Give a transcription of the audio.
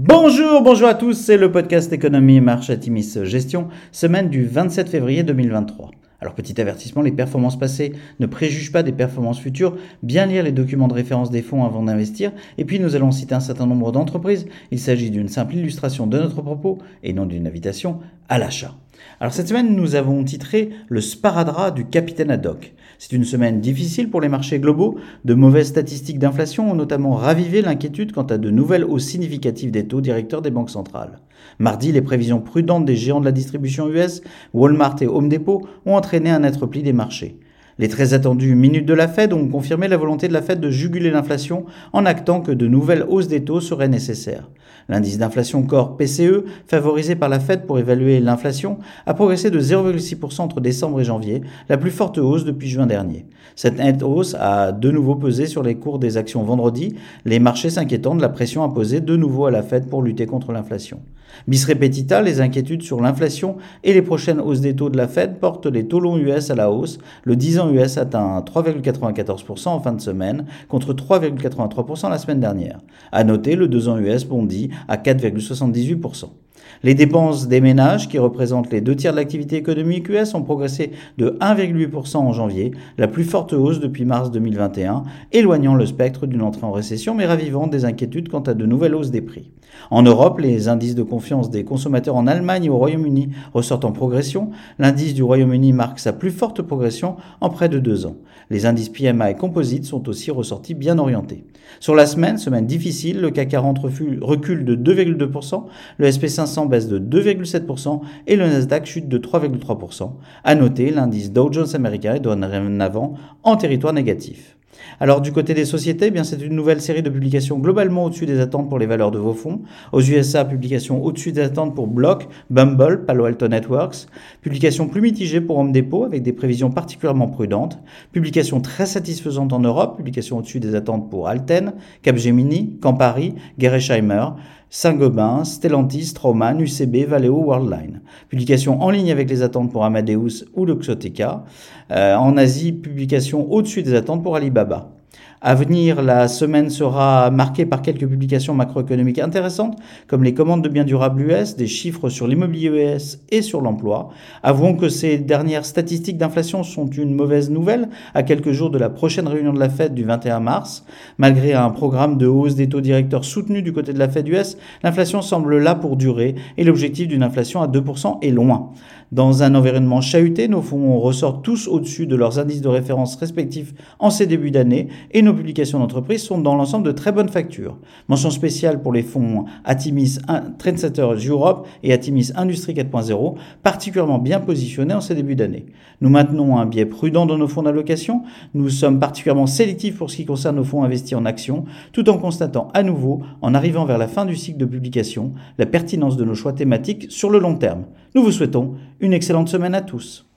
Bonjour, bonjour à tous, c'est le podcast Économie Marche Atimis Gestion, semaine du 27 février 2023. Alors petit avertissement, les performances passées ne préjugent pas des performances futures, bien lire les documents de référence des fonds avant d'investir, et puis nous allons citer un certain nombre d'entreprises, il s'agit d'une simple illustration de notre propos et non d'une invitation à l'achat. Alors cette semaine, nous avons titré Le sparadrap du capitaine Haddock. C'est une semaine difficile pour les marchés globaux. De mauvaises statistiques d'inflation ont notamment ravivé l'inquiétude quant à de nouvelles hausses significatives des taux directeurs des banques centrales. Mardi, les prévisions prudentes des géants de la distribution US, Walmart et Home Depot, ont entraîné un net repli des marchés. Les très attendues minutes de la Fed ont confirmé la volonté de la Fed de juguler l'inflation en actant que de nouvelles hausses des taux seraient nécessaires. L'indice d'inflation corps PCE, favorisé par la Fed pour évaluer l'inflation, a progressé de 0,6% entre décembre et janvier, la plus forte hausse depuis juin dernier. Cette nette hausse a de nouveau pesé sur les cours des actions vendredi, les marchés s'inquiétant de la pression imposée de nouveau à la Fed pour lutter contre l'inflation. Bis repetita, les inquiétudes sur l'inflation et les prochaines hausses des taux de la Fed portent les taux longs US à la hausse. Le 10 ans US atteint 3,94% en fin de semaine contre 3,83% la semaine dernière. À noter, le 2 ans US bondit à 4,78%. Les dépenses des ménages, qui représentent les deux tiers de l'activité économique US, ont progressé de 1,8% en janvier, la plus forte hausse depuis mars 2021, éloignant le spectre d'une entrée en récession mais ravivant des inquiétudes quant à de nouvelles hausses des prix. En Europe, les indices de confiance des consommateurs en Allemagne et au Royaume-Uni ressortent en progression. L'indice du Royaume-Uni marque sa plus forte progression en près de deux ans. Les indices PMI Composite sont aussi ressortis bien orientés. Sur la semaine, semaine difficile, le CAC 40 recule de 2,2%, le SP500 baisse de 2,7% et le Nasdaq chute de 3,3%. À noter, l'indice Dow Jones américain est dorénavant en territoire négatif. Alors du côté des sociétés, eh bien c'est une nouvelle série de publications globalement au-dessus des attentes pour les valeurs de vos fonds. Aux USA, publication au-dessus des attentes pour Block, Bumble, Palo Alto Networks. Publication plus mitigée pour Home Depot avec des prévisions particulièrement prudentes. Publication très satisfaisante en Europe, publication au-dessus des attentes pour Alten, Capgemini, Campari, Gerresheimer. Saint-Gobain, Stellantis, Trauman, UCB, Valeo, Worldline. Publication en ligne avec les attentes pour Amadeus ou Luxottica. Euh, en Asie, publication au-dessus des attentes pour Alibaba. À venir, la semaine sera marquée par quelques publications macroéconomiques intéressantes, comme les commandes de biens durables US, des chiffres sur l'immobilier US et sur l'emploi. Avouons que ces dernières statistiques d'inflation sont une mauvaise nouvelle à quelques jours de la prochaine réunion de la Fed du 21 mars. Malgré un programme de hausse des taux directeurs soutenu du côté de la Fed US, l'inflation semble là pour durer et l'objectif d'une inflation à 2% est loin. Dans un environnement chahuté, nos fonds ressortent tous au-dessus de leurs indices de référence respectifs en ces débuts d'année et nos publications d'entreprise sont dans l'ensemble de très bonnes factures. Mention spéciale pour les fonds Atimis Trendsetters Europe et Atimis Industrie 4.0, particulièrement bien positionnés en ces débuts d'année. Nous maintenons un biais prudent dans nos fonds d'allocation. Nous sommes particulièrement sélectifs pour ce qui concerne nos fonds investis en actions, tout en constatant à nouveau, en arrivant vers la fin du cycle de publication, la pertinence de nos choix thématiques sur le long terme. Nous vous souhaitons une excellente semaine à tous.